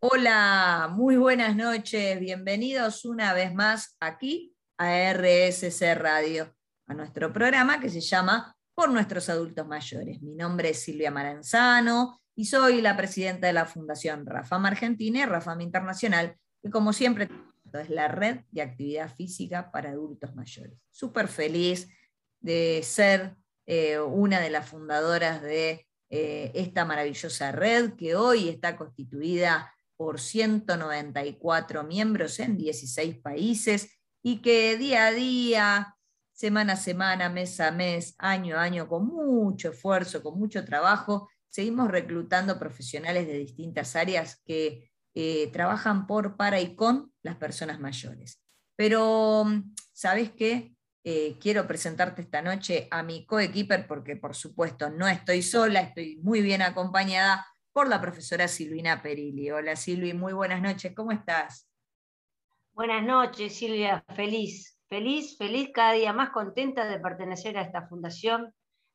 Hola, muy buenas noches, bienvenidos una vez más aquí a RSC Radio, a nuestro programa que se llama Por nuestros adultos mayores. Mi nombre es Silvia Maranzano y soy la presidenta de la Fundación Rafam Argentina y Rafam Internacional, que como siempre es la red de actividad física para adultos mayores. Súper feliz de ser eh, una de las fundadoras de eh, esta maravillosa red que hoy está constituida por 194 miembros en 16 países y que día a día, semana a semana, mes a mes, año a año, con mucho esfuerzo, con mucho trabajo, seguimos reclutando profesionales de distintas áreas que eh, trabajan por, para y con las personas mayores. Pero, ¿sabes qué? Eh, quiero presentarte esta noche a mi coequiper porque, por supuesto, no estoy sola, estoy muy bien acompañada por la profesora Silvina Perilli. Hola Silvi, muy buenas noches, ¿cómo estás? Buenas noches Silvia, feliz, feliz, feliz, cada día más contenta de pertenecer a esta fundación,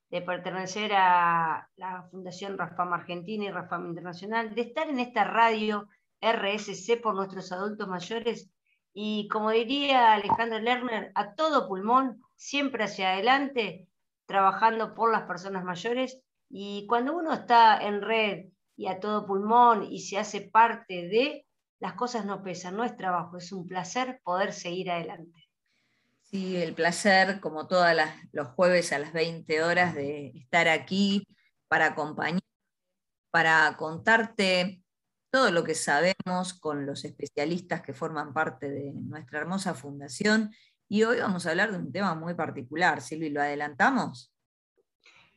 de pertenecer a la Fundación Rafam Argentina y Rafam Internacional, de estar en esta radio RSC por nuestros adultos mayores y como diría Alejandro Lerner, a todo pulmón, siempre hacia adelante, trabajando por las personas mayores. Y cuando uno está en red y a todo pulmón y se hace parte de, las cosas no pesan, no es trabajo, es un placer poder seguir adelante. Sí, el placer, como todos los jueves a las 20 horas, de estar aquí para acompañar, para contarte todo lo que sabemos con los especialistas que forman parte de nuestra hermosa fundación. Y hoy vamos a hablar de un tema muy particular. Silvi, ¿lo adelantamos?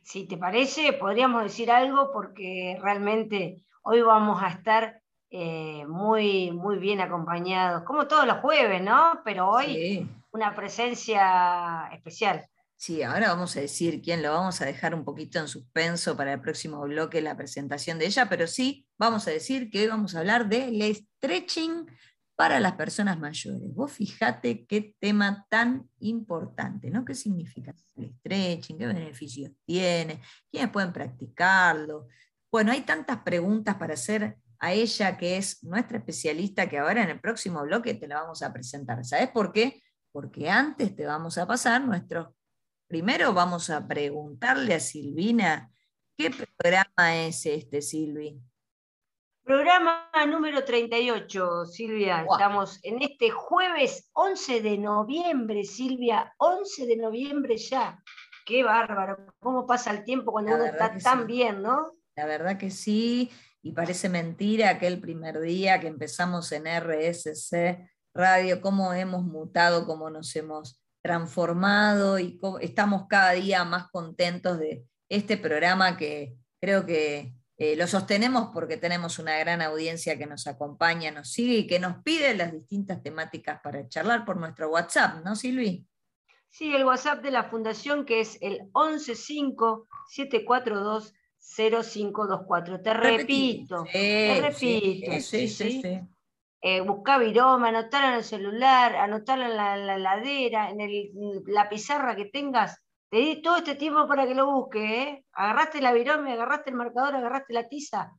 Si te parece, podríamos decir algo porque realmente hoy vamos a estar eh, muy, muy bien acompañados, como todos los jueves, ¿no? Pero hoy una presencia especial. Sí, ahora vamos a decir quién lo vamos a dejar un poquito en suspenso para el próximo bloque, la presentación de ella, pero sí vamos a decir que hoy vamos a hablar del stretching para las personas mayores. Vos fijate qué tema tan importante, ¿no? ¿Qué significa el stretching? ¿Qué beneficios tiene? ¿Quiénes pueden practicarlo? Bueno, hay tantas preguntas para hacer a ella, que es nuestra especialista, que ahora en el próximo bloque te la vamos a presentar. ¿Sabes por qué? Porque antes te vamos a pasar nuestro... Primero vamos a preguntarle a Silvina, ¿qué programa es este, Silvi? Programa número 38, Silvia. Estamos en este jueves 11 de noviembre, Silvia. 11 de noviembre ya. Qué bárbaro. ¿Cómo pasa el tiempo cuando uno está tan bien, no? La verdad que sí. Y parece mentira aquel primer día que empezamos en RSC Radio, cómo hemos mutado, cómo nos hemos transformado y estamos cada día más contentos de este programa que creo que eh, lo sostenemos porque tenemos una gran audiencia que nos acompaña, nos sigue y que nos pide las distintas temáticas para charlar por nuestro WhatsApp, ¿no, Silvi? Sí, el WhatsApp de la Fundación que es el 115-742-0524. Te repito, te repito. Sí, sí, sí. Eh, buscar viroma, anotar en el celular, anotar en la, ladera, en la pizarra que tengas te di todo este tiempo para que lo busque, ¿eh? Agarraste la virome, agarraste el marcador, agarraste la tiza.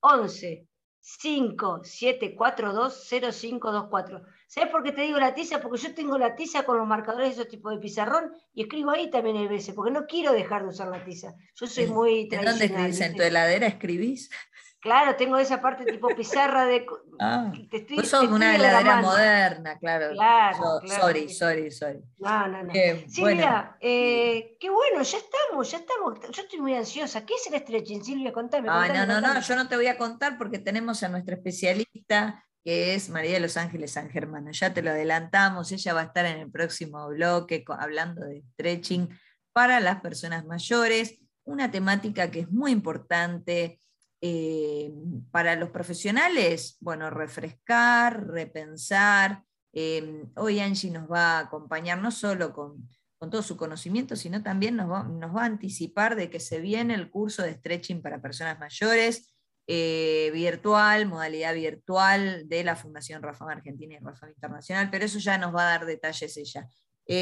11 5 7 4 2 0 5 2 4. ¿Sabes por qué te digo la tiza? Porque yo tengo la tiza con los marcadores de esos tipos de pizarrón y escribo ahí también hay veces, porque no quiero dejar de usar la tiza. Yo soy muy ¿En dónde escribís? ¿En tu heladera escribís? Claro, tengo esa parte tipo pizarra de. Ah, te estoy, vos sos una heladera moderna, claro. Claro, Sorry, sorry, sorry. No, no, no. Silvia, eh, qué bueno, ya estamos, ya estamos. Yo estoy muy ansiosa. ¿Qué es el stretching, Silvia? Contame. Ah, no, no, no, yo no te voy a contar porque tenemos a nuestra especialista que es María de los Ángeles San Germano. Ya te lo adelantamos, ella va a estar en el próximo bloque hablando de stretching para las personas mayores, una temática que es muy importante eh, para los profesionales, bueno, refrescar, repensar. Eh, hoy Angie nos va a acompañar no solo con, todo su conocimiento, sino también nos va, nos va, a anticipar de que se viene el curso de stretching para personas mayores, eh, virtual, modalidad virtual de la Fundación Rafa Argentina y Rafa Internacional, pero eso ya nos va a dar detalles ella.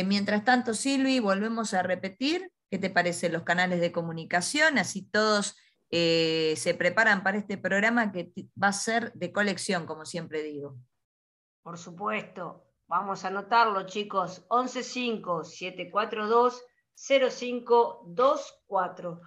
mientras tanto, Silvi, volvemos a repetir, ¿qué te parecen los canales de comunicación? Así todos eh, se preparan para este programa que va a ser de colección, como siempre digo. Por supuesto, vamos a anotarlo, chicos. 115-742-0524.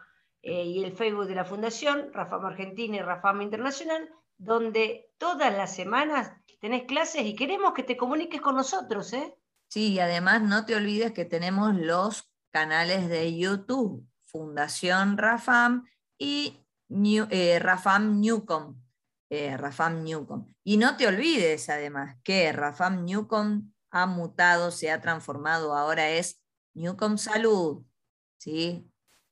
Eh, y el Facebook de la Fundación, Rafam Argentina y Rafam Internacional, donde todas las semanas tenés clases y queremos que te comuniques con nosotros. ¿eh? Sí, y además no te olvides que tenemos los canales de YouTube, Fundación Rafam y eh, Rafam Newcom. Eh, Rafam Newcom. Y no te olvides además que Rafam Newcom ha mutado, se ha transformado, ahora es Newcom Salud. ¿sí?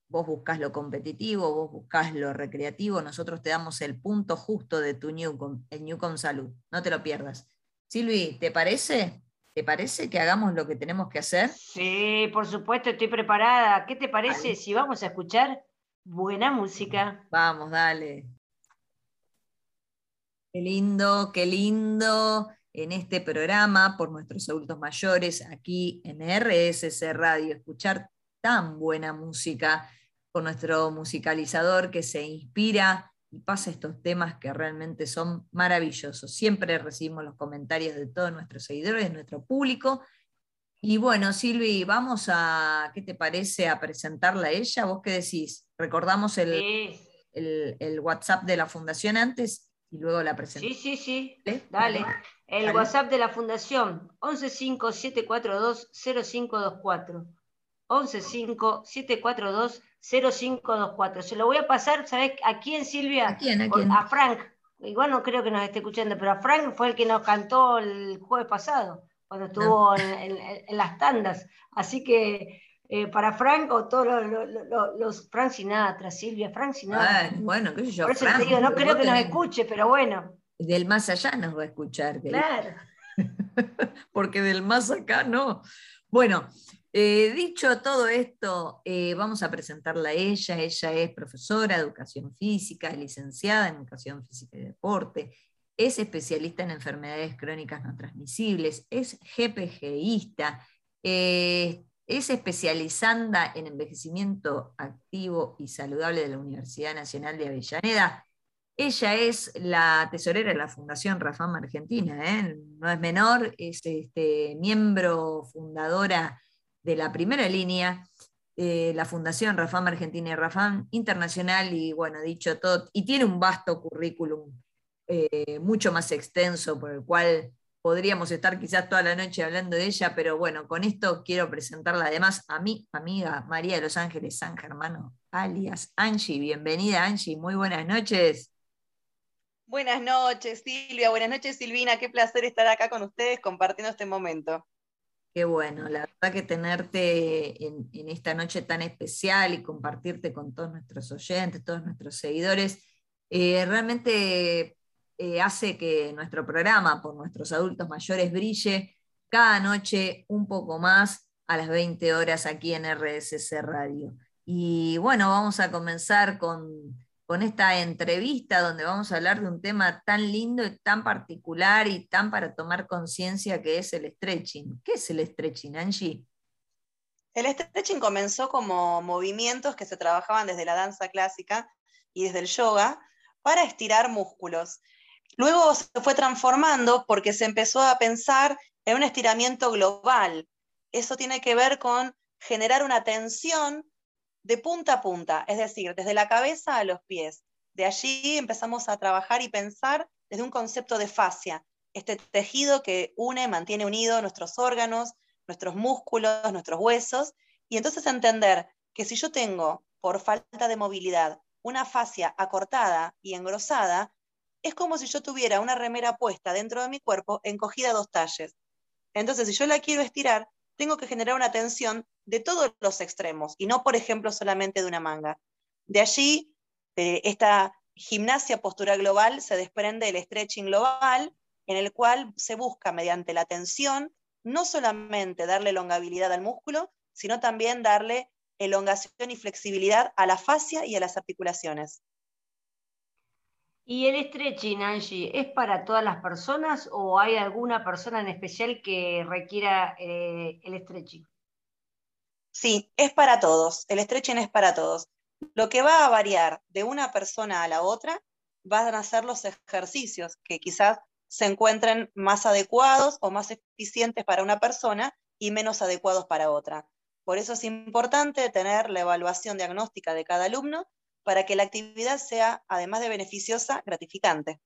Vos buscas lo competitivo, vos buscas lo recreativo, nosotros te damos el punto justo de tu Newcom, el Newcom Salud. No te lo pierdas. Silvi, ¿te parece? ¿Te parece que hagamos lo que tenemos que hacer? Sí, por supuesto, estoy preparada. ¿Qué te parece si vamos a escuchar buena música? Vamos, dale. Qué lindo, qué lindo en este programa por nuestros adultos mayores aquí en RSC Radio, escuchar tan buena música con nuestro musicalizador que se inspira y pasa estos temas que realmente son maravillosos. Siempre recibimos los comentarios de todos nuestros seguidores, de nuestro público. Y bueno, Silvi, vamos a, ¿qué te parece a presentarla a ella? ¿Vos qué decís? Recordamos el, el, WhatsApp de la fundación antes y luego la presentamos. Sí, sí, sí. Dale. El WhatsApp de la fundación, 1157420524. 1157420524. Se lo voy a pasar, ¿sabes a quién, Silvia? ¿A quién? ¿A, quién? a Frank. Igual no creo que nos esté escuchando, pero a Frank fue el que nos cantó el jueves pasado, cuando estuvo en, las tandas. Así que eh, para Frank o todos los, Frank Sinatra, Silvia, Frank Sinatra. bueno, qué sé yo. Por eso te digo, no creo que nos escuche, pero bueno. Del más allá nos va a escuchar. Claro. Porque del más acá no. Bueno, eh, dicho todo esto, eh, vamos a presentarla a ella. Ella es profesora de educación física, es licenciada en educación física y deporte, es especialista en enfermedades crónicas no transmisibles, es GPGista, eh, es especializada en envejecimiento activo y saludable de la Universidad Nacional de Avellaneda. Ella es la tesorera de la Fundación Rafam Argentina, no es menor, es este, miembro fundadora de la primera línea, eh, la Fundación Rafam Argentina y Rafam Internacional, y bueno, dicho todo, y tiene un vasto currículum eh, mucho más extenso por el cual podríamos estar quizás toda la noche hablando de ella, pero bueno, con esto quiero presentarla además a mi amiga María de los Ángeles San Germano, alias Angie. Bienvenida Angie, muy buenas noches. Buenas noches Silvia, buenas noches Silvina, qué placer estar acá con ustedes compartiendo este momento. Qué bueno, la verdad que tenerte en, esta noche tan especial y compartirte con todos nuestros oyentes, todos nuestros seguidores, eh, realmente eh, hace que nuestro programa por nuestros adultos mayores brille cada noche un poco más a las 20 horas aquí en RSC Radio. Y bueno, vamos a comenzar con con esta entrevista donde vamos a hablar de un tema tan lindo y tan particular y tan para tomar conciencia que es el stretching. ¿Qué es el stretching, Angie? El stretching comenzó como movimientos que se trabajaban desde la danza clásica y desde el yoga para estirar músculos. Luego se fue transformando porque se empezó a pensar en un estiramiento global. Eso tiene que ver con generar una tensión de punta a punta, es decir, desde la cabeza a los pies. De allí empezamos a trabajar y pensar desde un concepto de fascia, este tejido que une, mantiene unidos nuestros órganos, nuestros músculos, nuestros huesos, y entonces entender que si yo tengo, por falta de movilidad, una fascia acortada y engrosada, es como si yo tuviera una remera puesta dentro de mi cuerpo encogida a dos talles. Entonces, si yo la quiero estirar, tengo que generar una tensión de todos los extremos y no, por ejemplo, solamente de una manga. De allí, de esta gimnasia postural global, se desprende el stretching global, en el cual se busca mediante la tensión no solamente darle longabilidad al músculo, sino también darle elongación y flexibilidad a la fascia y a las articulaciones. ¿Y el stretching, Angie, es para todas las personas o hay alguna persona en especial que requiera eh, el stretching? Sí, es para todos. El stretching es para todos. Lo que va a variar de una persona a la otra van a ser los ejercicios que quizás se encuentren más adecuados o más eficientes para una persona y menos adecuados para otra. Por eso es importante tener la evaluación diagnóstica de cada alumno para que la actividad sea, además de beneficiosa, gratificante.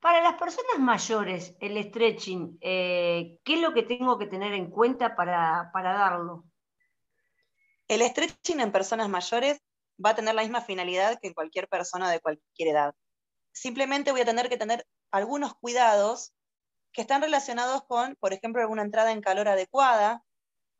Para las personas mayores, el stretching, eh, ¿qué es lo que tengo que tener en cuenta para, para darlo? El stretching en personas mayores va a tener la misma finalidad que en cualquier persona de cualquier edad. Simplemente voy a tener que tener algunos cuidados que están relacionados con, por ejemplo, alguna entrada en calor adecuada,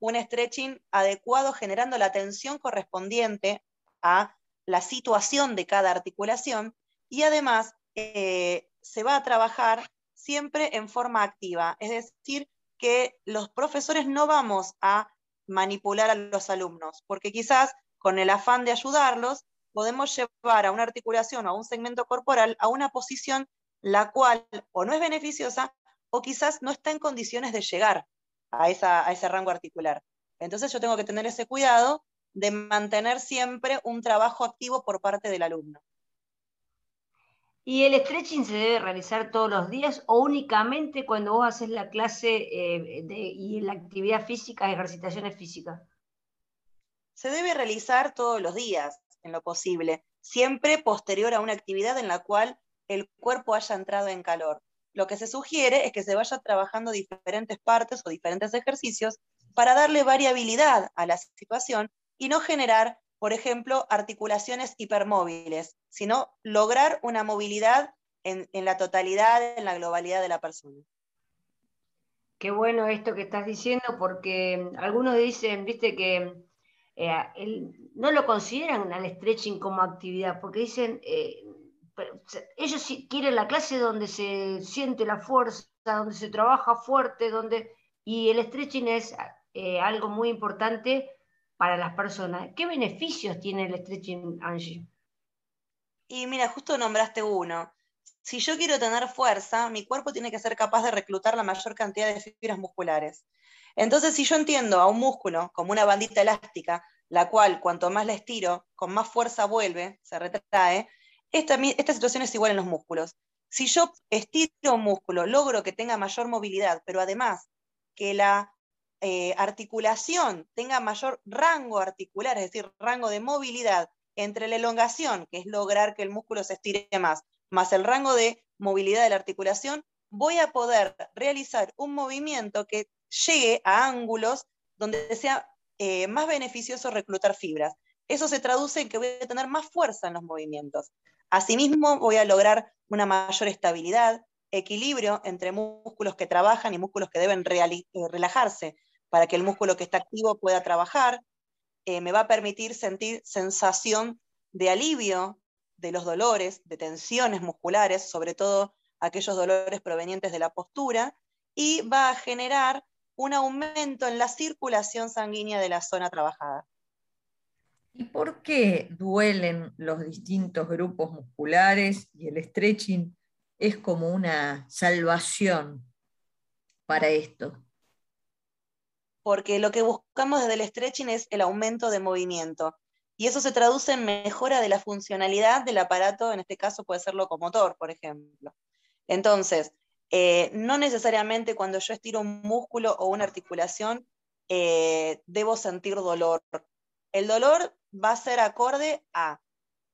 un stretching adecuado generando la tensión correspondiente a la situación de cada articulación y además eh, se va a trabajar siempre en forma activa, es decir, que los profesores no vamos a manipular a los alumnos, porque quizás con el afán de ayudarlos podemos llevar a una articulación o a un segmento corporal a una posición la cual o no es beneficiosa o quizás no está en condiciones de llegar a, a ese rango articular. Entonces yo tengo que tener ese cuidado de mantener siempre un trabajo activo por parte del alumno. ¿Y el stretching se debe realizar todos los días o únicamente cuando vos haces la clase eh, y la actividad física, ejercitaciones físicas? Se debe realizar todos los días, en lo posible, siempre posterior a una actividad en la cual el cuerpo haya entrado en calor. Lo que se sugiere es que se vaya trabajando diferentes partes o diferentes ejercicios para darle variabilidad a la situación y no generar, por ejemplo, articulaciones hipermóviles, sino lograr una movilidad en, la totalidad, en la globalidad de la persona. Qué bueno esto que estás diciendo, porque algunos dicen, viste, que eh, no lo consideran al stretching como actividad, porque dicen, eh, ellos quieren la clase donde se siente la fuerza, donde se trabaja fuerte, donde y el stretching es eh, algo muy importante para las personas. ¿Qué beneficios tiene el stretching, Angie? Y mira, justo nombraste uno. Si yo quiero tener fuerza, mi cuerpo tiene que ser capaz de reclutar la mayor cantidad de fibras musculares. Entonces, si yo entiendo a un músculo como una bandita elástica, la cual cuanto más la estiro, con más fuerza vuelve, se retrae, esta, esta situación es igual en los músculos. Si yo estiro un músculo, logro que tenga mayor movilidad, pero además que la eh, articulación tenga mayor rango articular, es decir, rango de movilidad entre la elongación, que es lograr que el músculo se estire más, más el rango de movilidad de la articulación, voy a poder realizar un movimiento que llegue a ángulos donde sea eh, más beneficioso reclutar fibras. Eso se traduce en que voy a tener más fuerza en los movimientos. Asimismo, voy a lograr una mayor estabilidad, equilibrio entre músculos que trabajan y músculos que deben eh, relajarse para que el músculo que está activo pueda trabajar, eh, me va a permitir sentir sensación de alivio de los dolores, de tensiones musculares, sobre todo aquellos dolores provenientes de la postura, y va a generar un aumento en la circulación sanguínea de la zona trabajada. ¿Y por qué duelen los distintos grupos musculares y el stretching es como una salvación para esto? Porque lo que buscamos desde el stretching es el aumento de movimiento. Y eso se traduce en mejora de la funcionalidad del aparato, en este caso puede ser locomotor, por ejemplo. Entonces, eh, no necesariamente cuando yo estiro un músculo o una articulación eh, debo sentir dolor. El dolor va a ser acorde a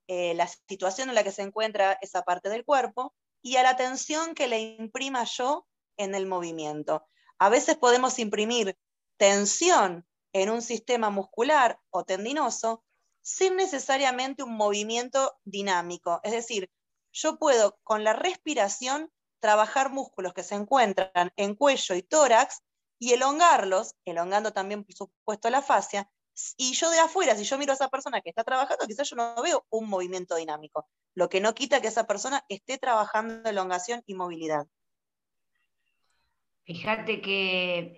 eh, la situación en la que se encuentra esa parte del cuerpo y a la tensión que le imprima yo en el movimiento. A veces podemos imprimir tensión en un sistema muscular o tendinoso sin necesariamente un movimiento dinámico. Es decir, yo puedo con la respiración trabajar músculos que se encuentran en cuello y tórax y elongarlos, elongando también, por supuesto, la fascia. Y yo de afuera, si yo miro a esa persona que está trabajando, quizás yo no veo un movimiento dinámico, lo que no quita que esa persona esté trabajando elongación y movilidad. Fíjate que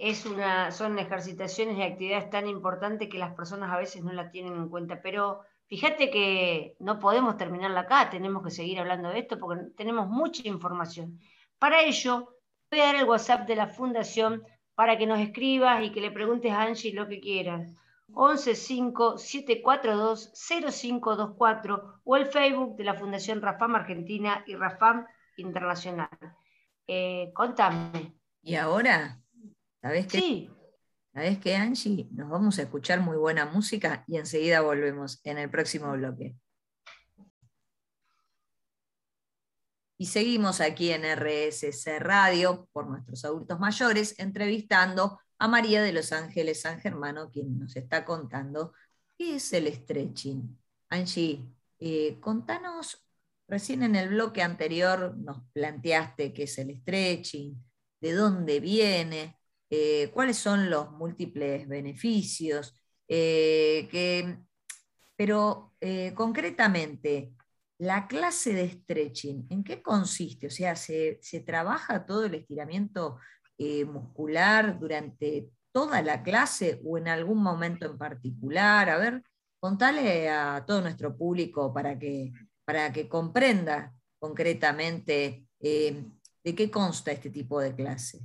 son ejercitaciones y actividades tan importantes que las personas a veces no la tienen en cuenta, pero fíjate que no podemos terminarla acá, tenemos que seguir hablando de esto porque tenemos mucha información. Para ello, voy a dar el WhatsApp de la Fundación para que nos escribas y que le preguntes a Angie lo que quieras. 115-742-0524 o el Facebook de la Fundación Rafam Argentina y Rafam Internacional. Eh, contame. ¿Y ahora? ¿Sabes qué? Sí. ¿Sabes qué, Angie? Nos vamos a escuchar muy buena música y enseguida volvemos en el próximo bloque. Y seguimos aquí en RSC Radio por nuestros adultos mayores, entrevistando a María de los Ángeles San Germano, quien nos está contando qué es el stretching. Angie, eh, contanos, recién en el bloque anterior nos planteaste qué es el stretching, de dónde viene, eh, cuáles son los múltiples beneficios, eh, pero concretamente, la clase de stretching, ¿en qué consiste? O sea, ¿se, ¿se, trabaja todo el estiramiento eh, muscular durante toda la clase o en algún momento en particular? A ver, contale a todo nuestro público para que, para que comprenda concretamente eh, de qué consta este tipo de clase.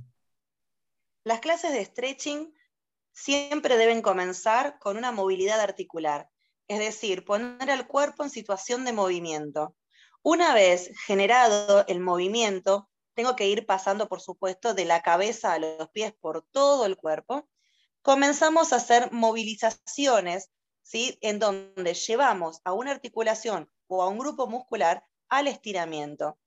Las clases de stretching siempre deben comenzar con una movilidad articular, es decir, poner al cuerpo en situación de movimiento. Una vez generado el movimiento, tengo que ir pasando, por supuesto, de la cabeza a los pies por todo el cuerpo, comenzamos a hacer movilizaciones, ¿sí? En donde llevamos a una articulación o a un grupo muscular al estiramiento.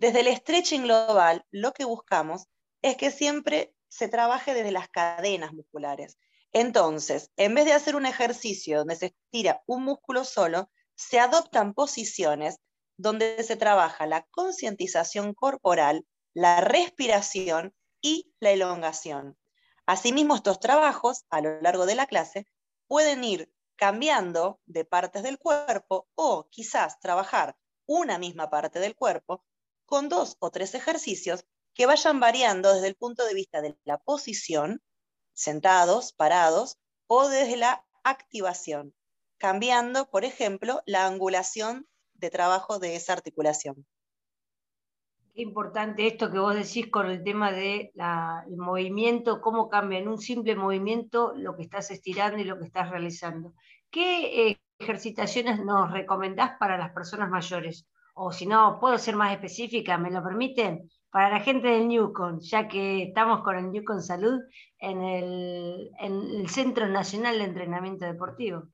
Desde el stretching global, lo que buscamos es que siempre se trabaje desde las cadenas musculares. Entonces, en vez de hacer un ejercicio donde se estira un músculo solo, se adoptan posiciones donde se trabaja la concientización corporal, la respiración y la elongación. Asimismo, estos trabajos a lo largo de la clase pueden ir cambiando de partes del cuerpo o quizás trabajar una misma parte del cuerpo con dos o tres ejercicios que vayan variando desde el punto de vista de la posición, sentados, parados, o desde la activación, cambiando, por ejemplo, la angulación de trabajo de esa articulación. Qué importante esto que vos decís con el tema del de movimiento, cómo cambia en un simple movimiento lo que estás estirando y lo que estás realizando. ¿Qué eh, ejercitaciones nos recomendás para las personas mayores? O si no, puedo ser más específica, ¿me lo permiten? Para la gente del Newcon, ya que estamos con el Newcon Salud en el, en el Centro Nacional de Entrenamiento Deportivo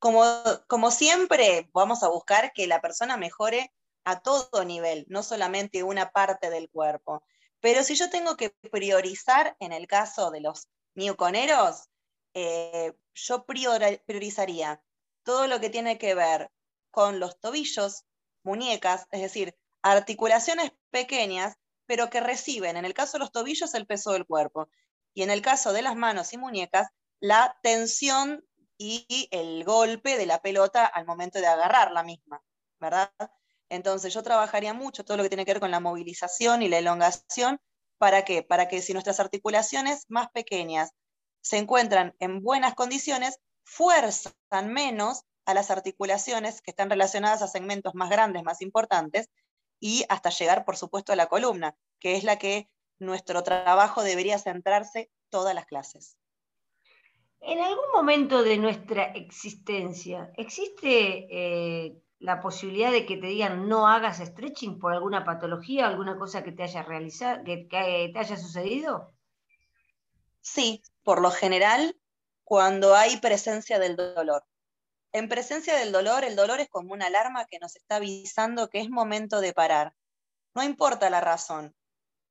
como, siempre, vamos a buscar que la persona mejore a todo nivel, no solamente una parte del cuerpo. Pero si yo tengo que priorizar en el caso de los miuconeros, eh, yo priorizaría todo lo que tiene que ver con los tobillos, muñecas, es decir, articulaciones pequeñas, pero que reciben, en el caso de los tobillos, el peso del cuerpo, y en el caso de las manos y muñecas, la tensión y el golpe de la pelota al momento de agarrar la misma, ¿verdad? Entonces yo trabajaría mucho todo lo que tiene que ver con la movilización y la elongación. ¿Para qué? Para que si nuestras articulaciones más pequeñas se encuentran en buenas condiciones, fuerzan menos a las articulaciones que están relacionadas a segmentos más grandes, más importantes, y hasta llegar, por supuesto, a la columna, que es la que nuestro trabajo debería centrarse todas las clases. En algún momento de nuestra existencia, ¿existe eh, la posibilidad de que te digan no hagas stretching por alguna patología, alguna cosa que te haya realizado, que, te haya sucedido? Sí, por lo general, cuando hay presencia del dolor. En presencia del dolor, el dolor es como una alarma que nos está avisando que es momento de parar. No importa la razón,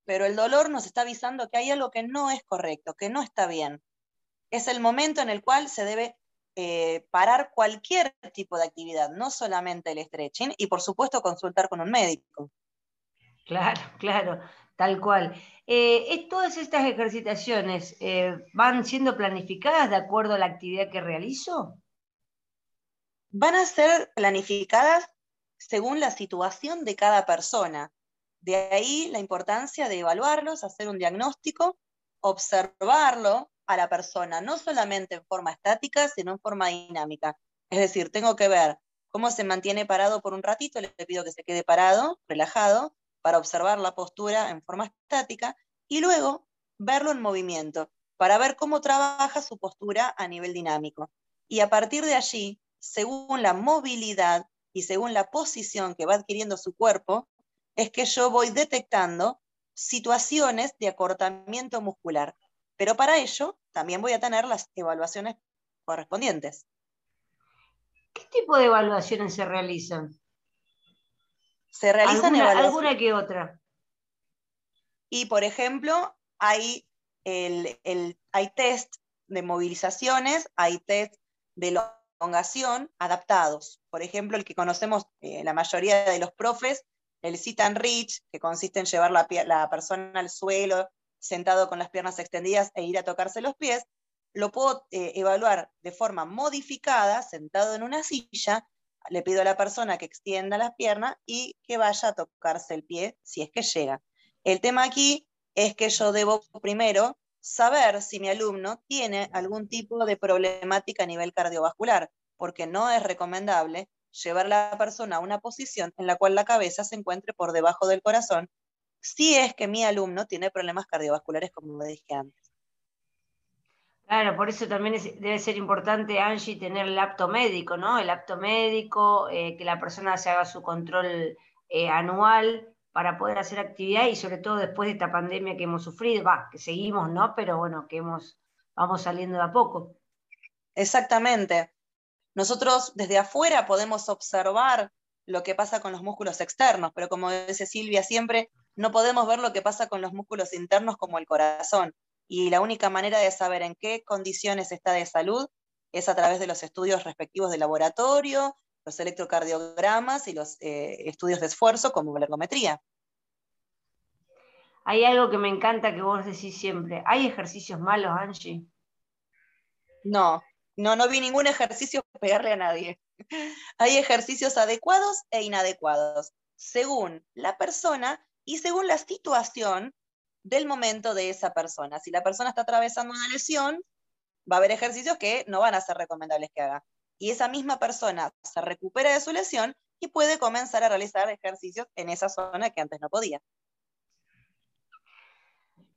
pero el dolor nos está avisando que hay algo que no es correcto, que no está bien es el momento en el cual se debe eh, parar cualquier tipo de actividad, no solamente el stretching, y por supuesto consultar con un médico. Claro, claro, tal cual. Eh, ¿Todas estas ejercitaciones eh, van siendo planificadas de acuerdo a la actividad que realizo? Van a ser planificadas según la situación de cada persona. De ahí la importancia de evaluarlos, hacer un diagnóstico, observarlo, a la persona, no solamente en forma estática, sino en forma dinámica. Es decir, tengo que ver cómo se mantiene parado por un ratito, le pido que se quede parado, relajado, para observar la postura en forma estática, y luego verlo en movimiento. para ver cómo trabaja su postura a nivel dinámico. Y a partir de allí, según la movilidad y según la posición que va adquiriendo su cuerpo, es que yo voy detectando situaciones de acortamiento muscular. Pero para ello también voy a tener las evaluaciones correspondientes. ¿Qué tipo de evaluaciones se realizan? Se realizan ¿Alguna, evaluaciones. alguna que otra. Y, por ejemplo, hay, el, el- hay test de movilizaciones, hay test de elongación adaptados. Por ejemplo, el que conocemos eh, la mayoría de los profes, el sit and reach, que consiste en llevar la, la persona al suelo, sentado con las piernas extendidas e ir a tocarse los pies, lo puedo eh, evaluar de forma modificada, sentado en una silla, le pido a la persona que extienda las piernas y que vaya a tocarse el pie si es que llega. El tema aquí es que yo debo primero saber si mi alumno tiene algún tipo de problemática a nivel cardiovascular, porque no es recomendable llevar a la persona a una posición en la cual la cabeza se encuentre por debajo del corazón, si es que mi alumno tiene problemas cardiovasculares, como dije antes. Claro, por eso también debe ser importante, Angie, tener el apto médico, ¿no? El apto médico, eh, que la persona se haga su control eh, anual para poder hacer actividad y sobre todo después de esta pandemia que hemos sufrido, va, que seguimos, ¿no? Pero bueno, que hemos, vamos saliendo de a poco. Exactamente. Nosotros desde afuera podemos observar lo que pasa con los músculos externos, pero como dice Silvia siempre, no podemos ver lo que pasa con los músculos internos como el corazón. Y la única manera de saber en qué condiciones está de salud es a través de los estudios respectivos de laboratorio, los electrocardiogramas y los eh, estudios de esfuerzo como la ergometría. Hay algo que me encanta que vos decís siempre. ¿Hay ejercicios malos, Angie? No, no, no vi ningún ejercicio pegarle a nadie. Hay ejercicios adecuados e inadecuados, según la persona y según la situación del momento de esa persona. Si la persona está atravesando una lesión, va a haber ejercicios que no van a ser recomendables que haga. Y esa misma persona se recupera de su lesión y puede comenzar a realizar ejercicios en esa zona que antes no podía.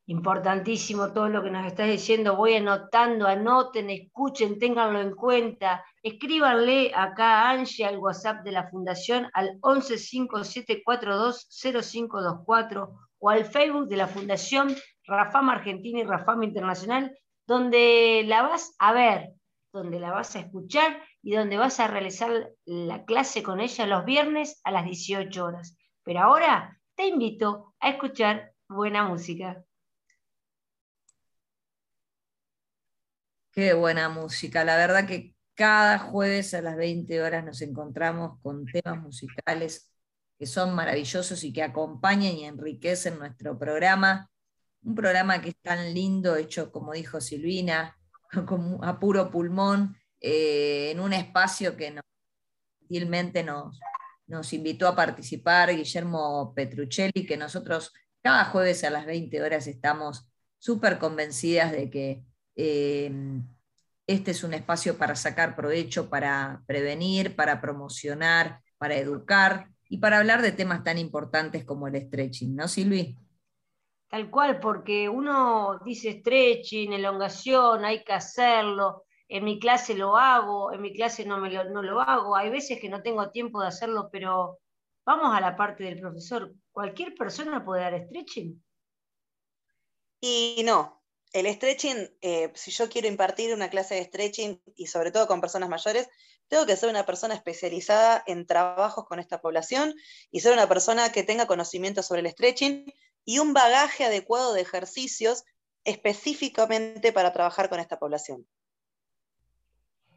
Importantísimo todo lo que nos estás diciendo. Voy anotando, anoten, escuchen, ténganlo en cuenta. Escríbanle acá a Angie al WhatsApp de la Fundación al 1157420524 o al Facebook de la Fundación Rafam Argentina y Rafam Internacional, donde la vas a ver, donde la vas a escuchar y donde vas a realizar la clase con ella los viernes a las 18 horas. Pero ahora te invito a escuchar buena música. Qué buena música. La verdad que cada jueves a las 20 horas nos encontramos con temas musicales que son maravillosos y que acompañan y enriquecen nuestro programa. Un programa que es tan lindo, hecho, como dijo Silvina, a puro pulmón, eh, en un espacio que nos, gentilmente nos, nos invitó a participar Guillermo Petruccelli, que nosotros cada jueves a las 20 horas estamos súper convencidas de que eh, este es un espacio para sacar provecho, para prevenir, para promocionar, para educar y para hablar de temas tan importantes como el stretching, ¿no, Silvi? Tal cual, porque uno dice stretching, elongación, hay que hacerlo. En mi clase lo hago, en mi clase no, me lo, no lo hago. Hay veces que no tengo tiempo de hacerlo, pero vamos a la parte del profesor. ¿Cualquier persona puede dar stretching? Y no, el stretching, eh, si yo quiero impartir una clase de stretching y sobre todo con personas mayores, tengo que ser una persona especializada en trabajos con esta población y ser una persona que tenga conocimiento sobre el stretching y un bagaje adecuado de ejercicios específicamente para trabajar con esta población.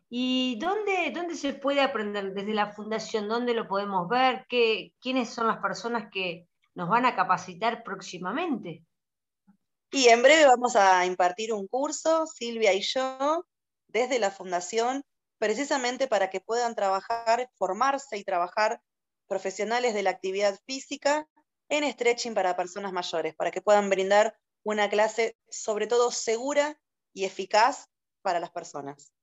¿Y dónde, dónde se puede aprender? Desde la fundación, ¿dónde lo podemos ver? ¿Qué, ¿Quiénes son las personas que nos van a capacitar próximamente? Y en breve vamos a impartir un curso, Silvia y yo, desde la fundación, precisamente para que puedan trabajar, formarse y trabajar profesionales de la actividad física en stretching para personas mayores, para que puedan brindar una clase sobre todo segura y eficaz para las personas.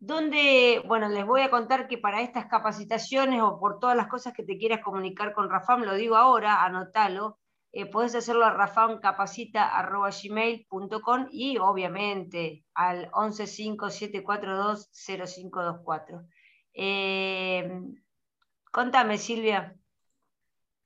Donde, bueno, les voy a contar que para estas capacitaciones o por todas las cosas que te quieras comunicar con Rafam, lo digo ahora, anótalo, eh, podés hacerlo a rafancapacita.gmail.com y obviamente al 1157420524. Eh, contame, Silvia.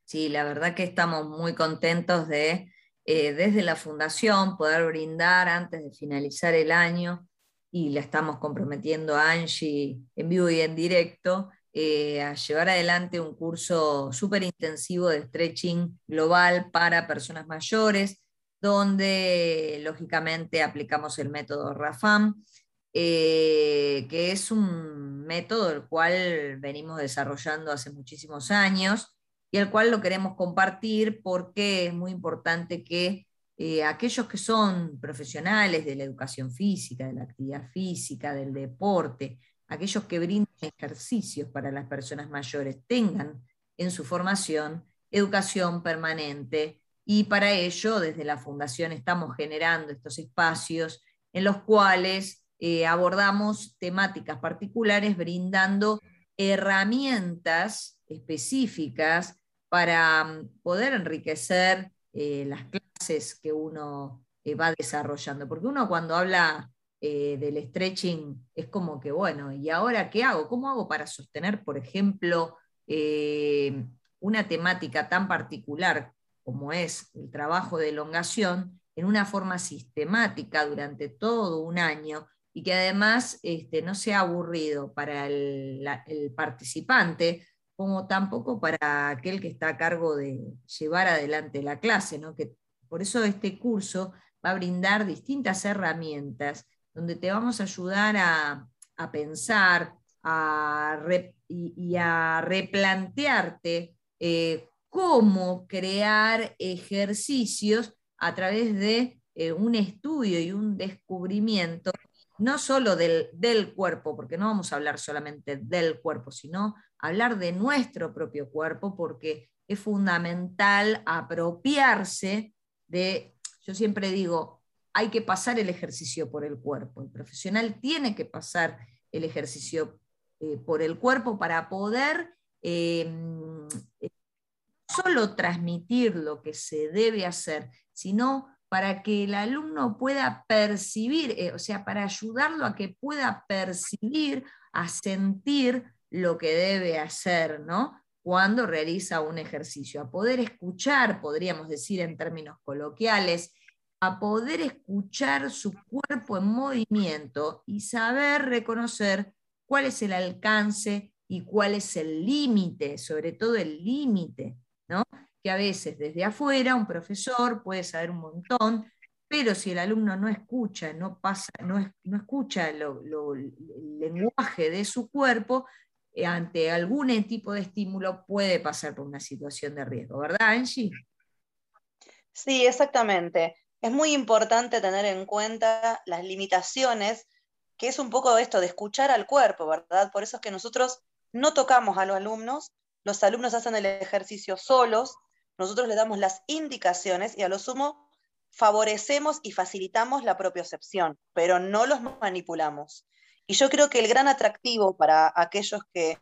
Sí, la verdad que estamos muy contentos de, eh, desde la Fundación, poder brindar antes de finalizar el año, y la estamos comprometiendo a Angie en vivo y en directo, eh, a llevar adelante un curso súper intensivo de stretching global para personas mayores, donde lógicamente aplicamos el método RAFAM, eh, que es un método el cual venimos desarrollando hace muchísimos años y el cual lo queremos compartir porque es muy importante que eh, aquellos que son profesionales de la educación física, de la actividad física, del deporte, aquellos que brindan ejercicios para las personas mayores tengan en su formación educación permanente. Y para ello desde la Fundación estamos generando estos espacios en los cuales eh, abordamos temáticas particulares brindando herramientas específicas para mm, poder enriquecer eh, las clases que uno eh, va desarrollando. Porque uno cuando habla eh, del stretching es como que, bueno, ¿y ahora qué hago? ¿Cómo hago para sostener, por ejemplo, una temática tan particular como es el trabajo de elongación en una forma sistemática durante todo un año y que además este, no sea aburrido para el participante, como tampoco para aquel que está a cargo de llevar adelante la clase, ¿no? que por eso este curso va a brindar distintas herramientas donde te vamos a ayudar a, pensar y, a replantearte eh, cómo crear ejercicios a través de eh, un estudio y un descubrimiento, no solo del, del, cuerpo, porque no vamos a hablar solamente del cuerpo, sino hablar de nuestro propio cuerpo, porque es fundamental apropiarse de, yo siempre digo, hay que pasar el ejercicio por el cuerpo. El profesional tiene que pasar el ejercicio eh, por el cuerpo para poder eh, solo transmitir lo que se debe hacer, sino para que el alumno pueda percibir, eh, o sea, para ayudarlo a que pueda percibir, a sentir lo que debe hacer, ¿no? Cuando realiza un ejercicio, a poder escuchar, podríamos decir en términos coloquiales, a poder escuchar su cuerpo en movimiento y saber reconocer cuál es el alcance y cuál es el límite, sobre todo el límite, ¿no? que a veces desde afuera un profesor puede saber un montón, pero si el alumno no escucha, no, pasa, no, escucha el lenguaje de su cuerpo, ante algún tipo de estímulo puede pasar por una situación de riesgo, ¿verdad, Angie? Sí, exactamente es muy importante tener en cuenta las limitaciones, que es un poco esto de escuchar al cuerpo, ¿verdad? Por eso es que nosotros no tocamos a los alumnos, los alumnos hacen el ejercicio solos, nosotros les damos las indicaciones y a lo sumo favorecemos y facilitamos la propiocepción, pero no los manipulamos. Y yo creo que el gran atractivo para aquellos que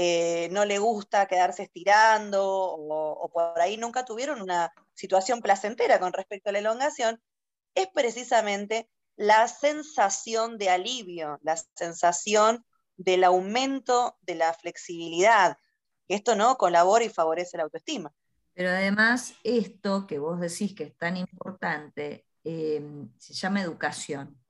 eh, no le gusta quedarse estirando o, por ahí nunca tuvieron una situación placentera con respecto a la elongación, es precisamente la sensación de alivio, la sensación del aumento de la flexibilidad. Esto no colabora y favorece la autoestima. Pero además, esto que vos decís que es tan importante, eh, se llama educación.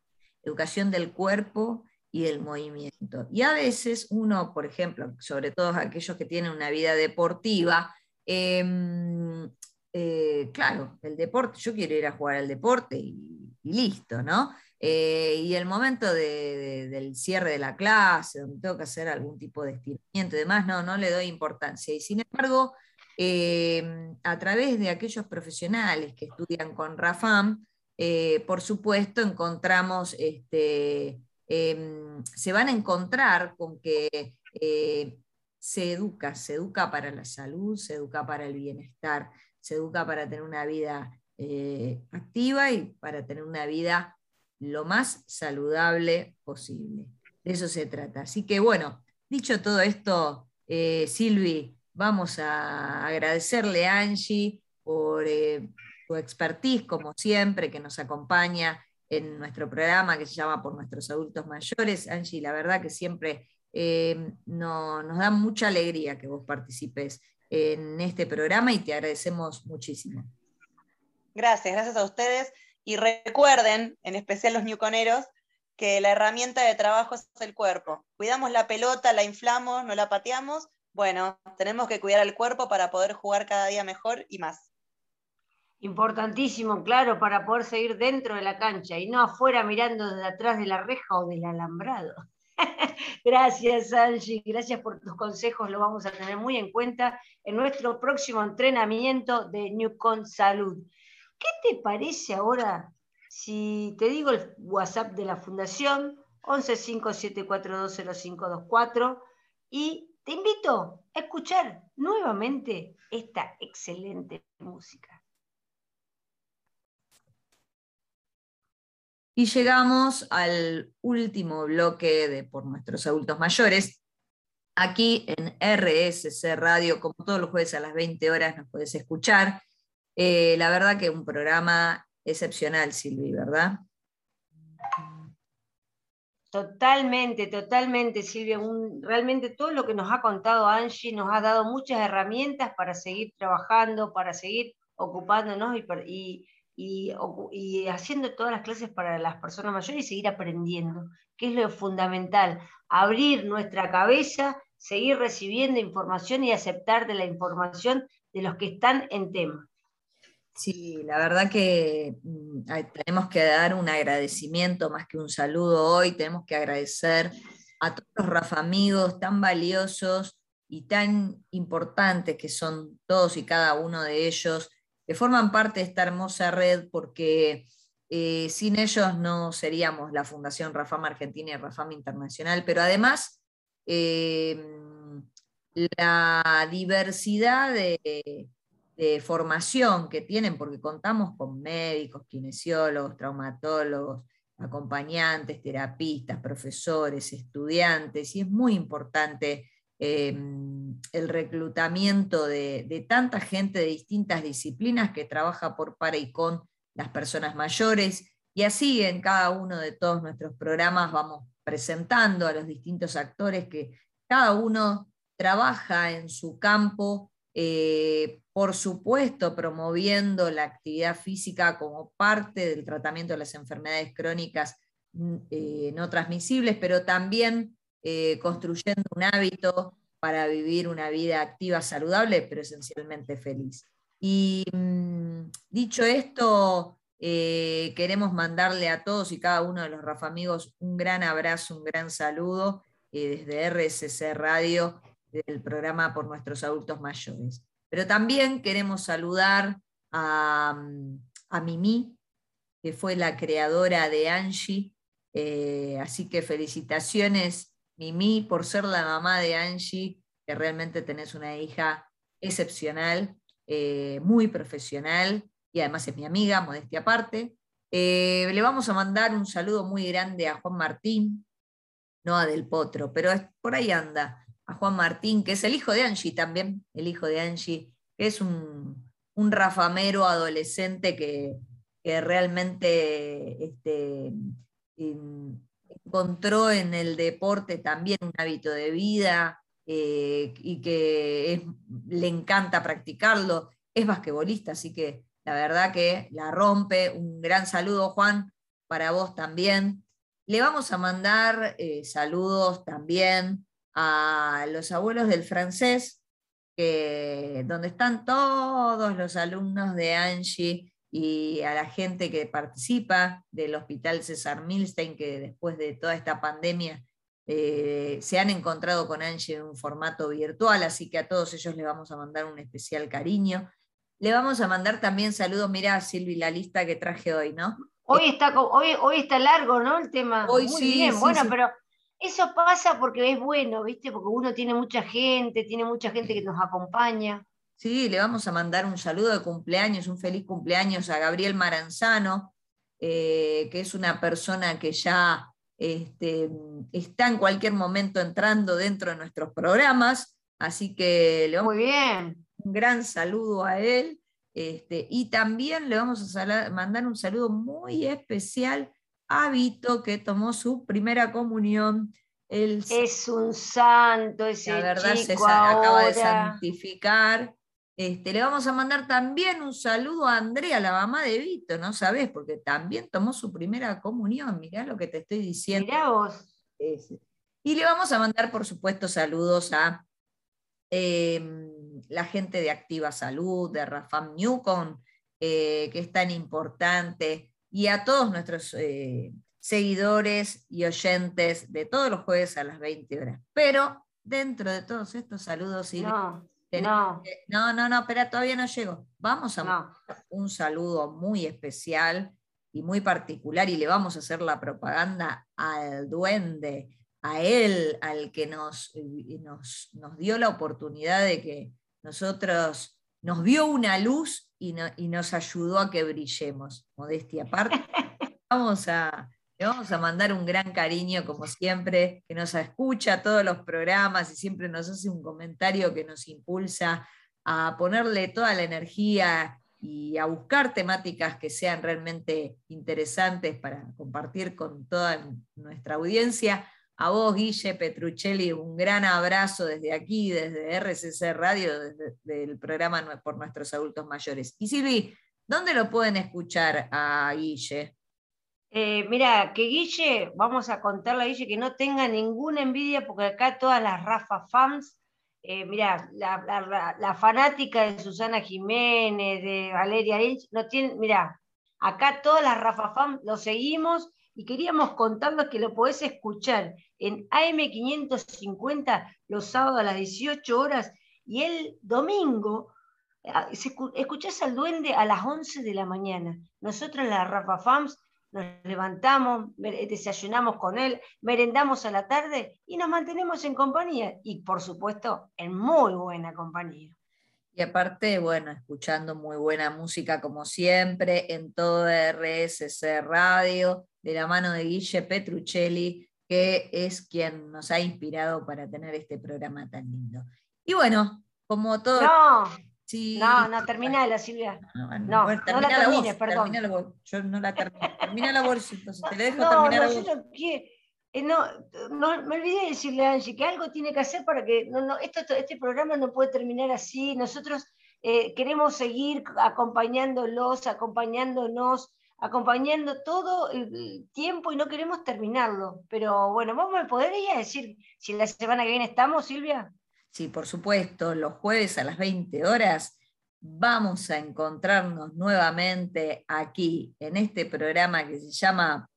Educación del cuerpo y del movimiento. Y a veces uno, por ejemplo, sobre todo aquellos que tienen una vida deportiva, em, eh, claro, el deporte, yo quiero ir a jugar al deporte y, listo, ¿no? Eh, y el momento del cierre de la clase, donde tengo que hacer algún tipo de estiramiento y demás, no, no le doy importancia. Y sin embargo, em, a través de aquellos profesionales que estudian con RAFAM, eh, por supuesto, encontramos este, Em, se van a encontrar con que eh, se educa, se educa para la salud, se educa para el bienestar, se educa para tener una vida eh, activa y para tener una vida lo más saludable posible. De eso se trata. Así que bueno, dicho todo esto, eh, Silvi, vamos a agradecerle a Angie por tu expertise, como siempre, que nos acompaña en nuestro programa que se llama Por nuestros adultos mayores. Angie, la verdad que siempre eh, nos da mucha alegría que vos participes en este programa y te agradecemos muchísimo. Gracias, gracias a ustedes. Y recuerden, en especial los newconeros, que la herramienta de trabajo es el cuerpo. Cuidamos la pelota, la inflamos, no la pateamos. Bueno, tenemos que cuidar el cuerpo para poder jugar cada día mejor y más. Importantísimo, claro, para poder seguir dentro de la cancha y no afuera mirando desde atrás de la reja o del alambrado. gracias, Angie, gracias por tus consejos, lo vamos a tener muy en cuenta en nuestro próximo entrenamiento de Newcon Salud. ¿Qué te parece ahora si te digo el WhatsApp de la Fundación, 1157420524, y te invito a escuchar nuevamente esta excelente música. Y llegamos al último bloque de Por nuestros adultos mayores. Aquí en RSC Radio, como todos los jueves a las 20 horas nos puedes escuchar. Eh, la verdad que un programa excepcional, Silvi, ¿verdad? Totalmente, totalmente, Silvia. realmente todo lo que nos ha contado Angie nos ha dado muchas herramientas para seguir trabajando, para seguir ocupándonos y, y, haciendo todas las clases para las personas mayores y seguir aprendiendo, que es lo fundamental, abrir nuestra cabeza, seguir recibiendo información y aceptar de la información de los que están en tema. Sí, la verdad que mm, tenemos que dar un agradecimiento más que un saludo hoy, tenemos que agradecer a todos los Rafa amigos tan valiosos y tan importantes que son todos y cada uno de ellos que forman parte de esta hermosa red porque eh, sin ellos no seríamos la Fundación Rafam Argentina y Rafam Internacional, pero además eh, la diversidad de, formación que tienen, porque contamos con médicos, kinesiólogos, traumatólogos, acompañantes, terapistas, profesores, estudiantes, y es muy importante Em, el reclutamiento de, tanta gente de distintas disciplinas que trabaja por para y con las personas mayores. Y así en cada uno de todos nuestros programas vamos presentando a los distintos actores que cada uno trabaja en su campo, eh, por supuesto promoviendo la actividad física como parte del tratamiento de las enfermedades crónicas mm, eh, no transmisibles, pero también eh, construyendo un hábito para vivir una vida activa, saludable, pero esencialmente feliz. Y mm, dicho esto, eh, queremos mandarle a todos y cada uno de los Rafa amigos un gran abrazo, un gran saludo eh, desde RSC Radio, del programa por nuestros adultos mayores. Pero también queremos saludar a, mm, a Mimi, que fue la creadora de Angie. así que felicitaciones Mimi, por ser la mamá de Angie, que realmente tenés una hija excepcional, eh, muy profesional y además es mi amiga, modestia aparte. Eh, le vamos a mandar un saludo muy grande a Juan Martín, no a Del Potro, pero por ahí anda, a Juan Martín, que es el hijo de Angie también, el hijo de Angie, que es un, rafamero adolescente que, realmente este, encontró en el deporte también un hábito de vida eh, y que le encanta practicarlo. Es basquetbolista, así que la verdad que la rompe. Un gran saludo, Juan, para vos también. Le vamos a mandar eh, saludos también a los abuelos del francés, donde están todos los alumnos de Angie y a la gente que participa del Hospital César Milstein, que después de toda esta pandemia eh, se han encontrado con Angie en un formato virtual, así que a todos ellos les vamos a mandar un especial cariño. Le vamos a mandar también saludos, mira Silvi, la lista que traje hoy, ¿no? Hoy está, hoy, hoy está largo, ¿no? El tema. Hoy Muy sí, bien, bueno, pero eso pasa porque es bueno, ¿viste? Porque uno tiene mucha gente, tiene mucha gente que nos acompaña. Sí, le vamos a mandar un saludo de cumpleaños, un feliz cumpleaños a Gabriel Maranzano, eh, que es una persona que ya este, está en cualquier momento entrando dentro de nuestros programas, así que le vamos Muy bien. un gran saludo a él. Este, y también le vamos a mandar un saludo muy especial a Vito, que tomó su primera comunión. es un santo ese La verdad se acaba de santificar. Este, le vamos a mandar también un saludo a Andrea, la mamá de Vito, ¿no sabes? Porque también tomó su primera comunión, mirá lo que te estoy diciendo. Mirá vos. Y le vamos a mandar, por supuesto, saludos a em, la gente de Activa Salud, de Rafam Newcom, eh, que es tan importante, y a todos nuestros eh, seguidores y oyentes de todos los jueves a las 20 horas. Pero dentro de todos estos saludos, no, no. no, no, no, espera, todavía no llego. Vamos a mandar un saludo muy especial y muy particular y le vamos a hacer la propaganda al duende, a él, al que nos, nos, nos dio la oportunidad de que nosotros nos vio una luz y, nos ayudó a que brillemos. Modestia aparte. Vamos a, le vamos a mandar un gran cariño, como siempre, que nos escucha todos los programas y siempre nos hace un comentario que nos impulsa a ponerle toda la energía y a buscar temáticas que sean realmente interesantes para compartir con toda nuestra audiencia. A vos, Guille Petruccelli, un gran abrazo desde aquí, desde RCC Radio, desde el programa por nuestros adultos mayores. Y Silvi, ¿dónde lo pueden escuchar a Guille? Eh, mira, que Guille, vamos a contarle a Guille que no tenga ninguna envidia, porque acá todas las Rafa fans, eh, mira, la, fanática de Susana Jiménez, de Valeria Ilch, no mira, acá todas las Rafa fans lo seguimos y queríamos contarles que lo podés escuchar en AM550 los sábados a las 18 horas y el domingo ah, escuchás al duende a las 11 de la mañana. Nosotros la Rafa Fams nos levantamos, desayunamos con él, merendamos a la tarde y nos mantenemos en compañía y por supuesto en muy buena compañía. Y aparte, bueno, escuchando muy buena música como siempre en todo RSC Radio, de la mano de Guille Petruccelli, que es quien nos ha inspirado para tener este programa tan lindo. Y bueno, como todo... No, no, no, terminala, Silvia. No, no, no, no la termines, perdón. La voz. Yo no la termino. Termina la voz, entonces te la dejo no, terminar no, la voz. Yo no, quiero, eh, no, no, me olvidé de decirle a Angie que algo tiene que hacer para que no, no, esto, este programa no puede terminar así. Nosotros eh, queremos seguir acompañándolos, acompañándonos, acompañando todo el tiempo y no queremos terminarlo. Pero bueno, ¿vos me podrías decir si la semana que viene estamos, Silvia? Sí, por supuesto, los jueves a las 20 horas vamos a encontrarnos nuevamente aquí en este programa que se llama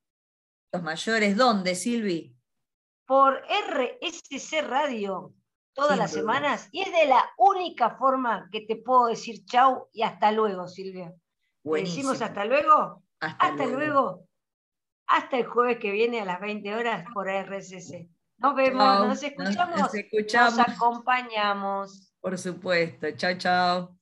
Los Mayores. ¿Dónde, Silvi? Por RSC Radio, todas las semanas, y es de la única forma que te puedo decir chau y hasta luego, Silvia. ¿Decimos hasta luego? Hasta, luego. Hasta el jueves que viene a las 20 horas por RSC. Nos vemos, nos escuchamos, nos, escuchamos. nos acompañamos. Por supuesto. Chao, chao.